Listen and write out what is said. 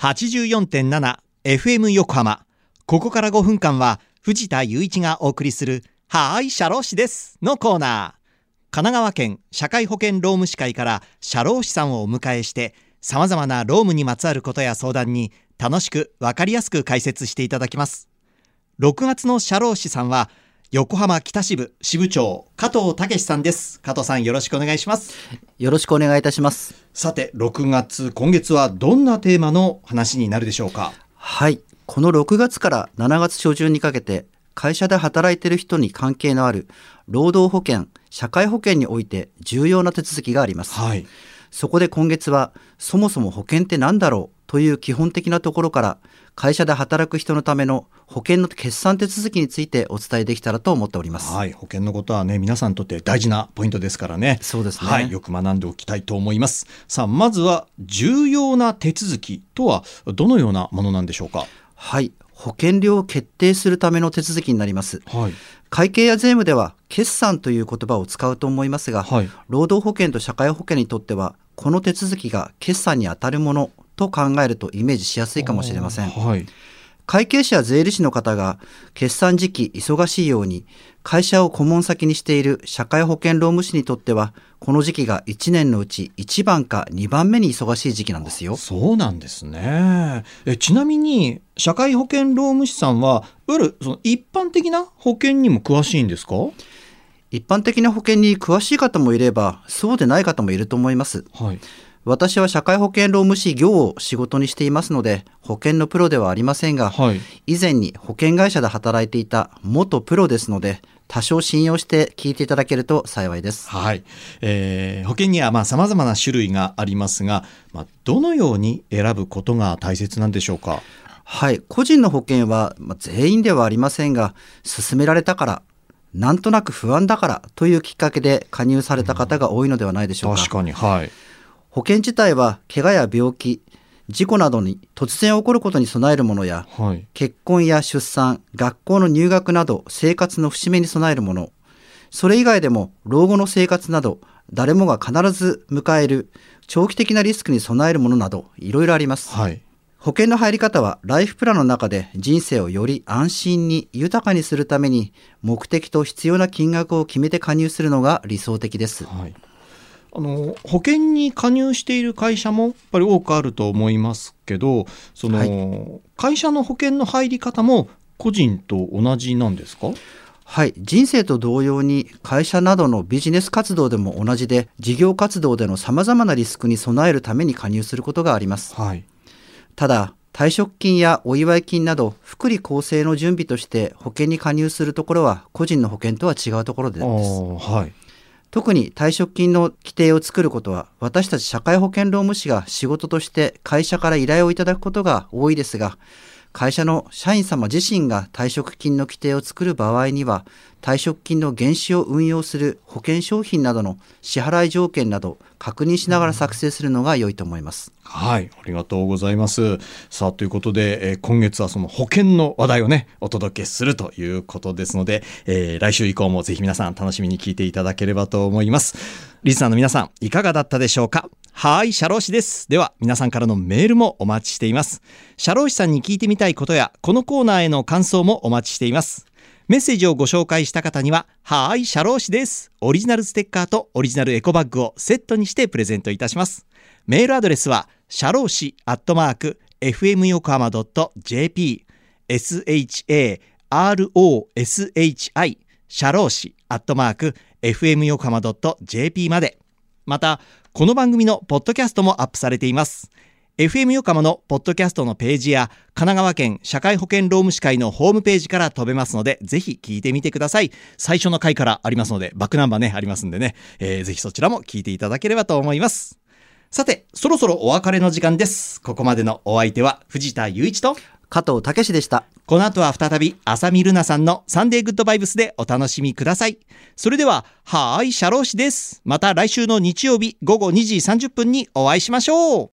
84.7FM 横浜。ここから5分間は藤田雄一がお送りするはーい、社労士ですのコーナー。神奈川県社会保険労務士会から社労士さんをお迎えして様々な労務にまつわることや相談に楽しくわかりやすく解説していただきます。6月の社労士さんは横浜北支部支部長加藤武さんです。加藤さんよろしくお願いします。よろしくお願いいたします。さて6月今月はどんなテーマの話になるでしょうか？はい。この6月から7月初旬にかけて会社で働いている人に関係のある労働保険社会保険において重要な手続きがあります、はい、そこで今月はそもそも保険って何だろうという基本的なところから会社で働く人のための保険の決算手続きについてお伝えできたらと思っております。はい、保険のことはね皆さんにとって大事なポイントですからね。そうですね。はい、よく学んでおきたいと思います。さあまずは重要な手続きとはどのようなものなんでしょうか？はい、保険料を決定するための手続きになります。はい。会計や税務では決算という言葉を使うと思いますが、はい、労働保険と社会保険にとってはこの手続きが決算にあたるものと考えるとイメージしやすいかもしれません。はい、会計士や税理士の方が決算時期忙しいように会社を顧問先にしている社会保険労務士にとってはこの時期が1年のうち1番か2番目に忙しい時期なんですよ。そうなんですね。えちなみに社会保険労務士さんはいわゆるその一般的な保険にも詳しいんですか？一般的な保険に詳しい方もいればそうでない方もいると思います。はい私は社会保険労務士業を仕事にしていますので保険のプロではありませんが、はい、以前に保険会社で働いていた元プロですので多少信用して聞いていただけると幸いです。はい、えー、保険にはまあ様々な種類がありますが、まあ、どのように選ぶことが大切なんでしょうか？はい、個人の保険は、まあ、全員ではありませんが、勧められたから、なんとなく不安だからというきっかけで加入された方が多いのではないでしょうか。確かに、はい。保険自体は怪我や病気事故などに突然起こることに備えるものや、はい、結婚や出産学校の入学など生活の節目に備えるもの。それ以外でも老後の生活など誰もが必ず迎える長期的なリスクに備えるものなどいろいろあります、はい、保険の入り方はライフプランの中で人生をより安心に豊かにするために目的と必要な金額を決めて加入するのが理想的です、はいあの保険に加入している会社もやっぱり多くあると思いますけどその、はい、会社の保険の入り方も個人と同じなんですか？はい。人生と同様に会社などのビジネス活動でも同じで事業活動でのさまざまなリスクに備えるために加入することがあります、はい、ただ退職金やお祝い金など福利厚生の準備として保険に加入するところは個人の保険とは違うところです、はい特に退職金の規定を作ることは私たち社会保険労務士が仕事として会社から依頼をいただくことが多いですが会社の社員様自身が退職金の規定を作る場合には退職金の原資を運用する保険商品などの支払い条件など確認しながら作成するのが良いと思います。はいありがとうございます。さあということで、えー、今月はその保険の話題をねお届けするということですので、えー、来週以降もぜひ皆さん楽しみに聞いていただければと思います。リスナーの皆さんいかがだったでしょうか？はい社労士です。では皆さんからのメールもお待ちしています。社労士さんに聞いてみたいことやこのコーナーへの感想もお待ちしています。メッセージをご紹介した方には、はーい、社労士です。オリジナルステッカーとオリジナルエコバッグをセットにしてプレゼントいたします。メールアドレスは、シャローシアットマーク fm 横浜 .jp sharoshi シャローシアットマーク fm 横浜 .jp まで。またこの番組のポッドキャストもアップされています FM 横浜のポッドキャストのページや神奈川県社会保険労務士会のホームページから飛べますのでぜひ聞いてみてください最初の回からありますのでバックナンバーねありますんでね、えー、ぜひそちらも聞いていただければと思いますさて、そろそろお別れの時間です。ここまでのお相手は藤田雄一と加藤武でした。この後は再び浅見ルナさんのサンデーグッドバイブスでお楽しみください。それでは、はーい、シャロー氏です。また来週の日曜日午後2時30分にお会いしましょう。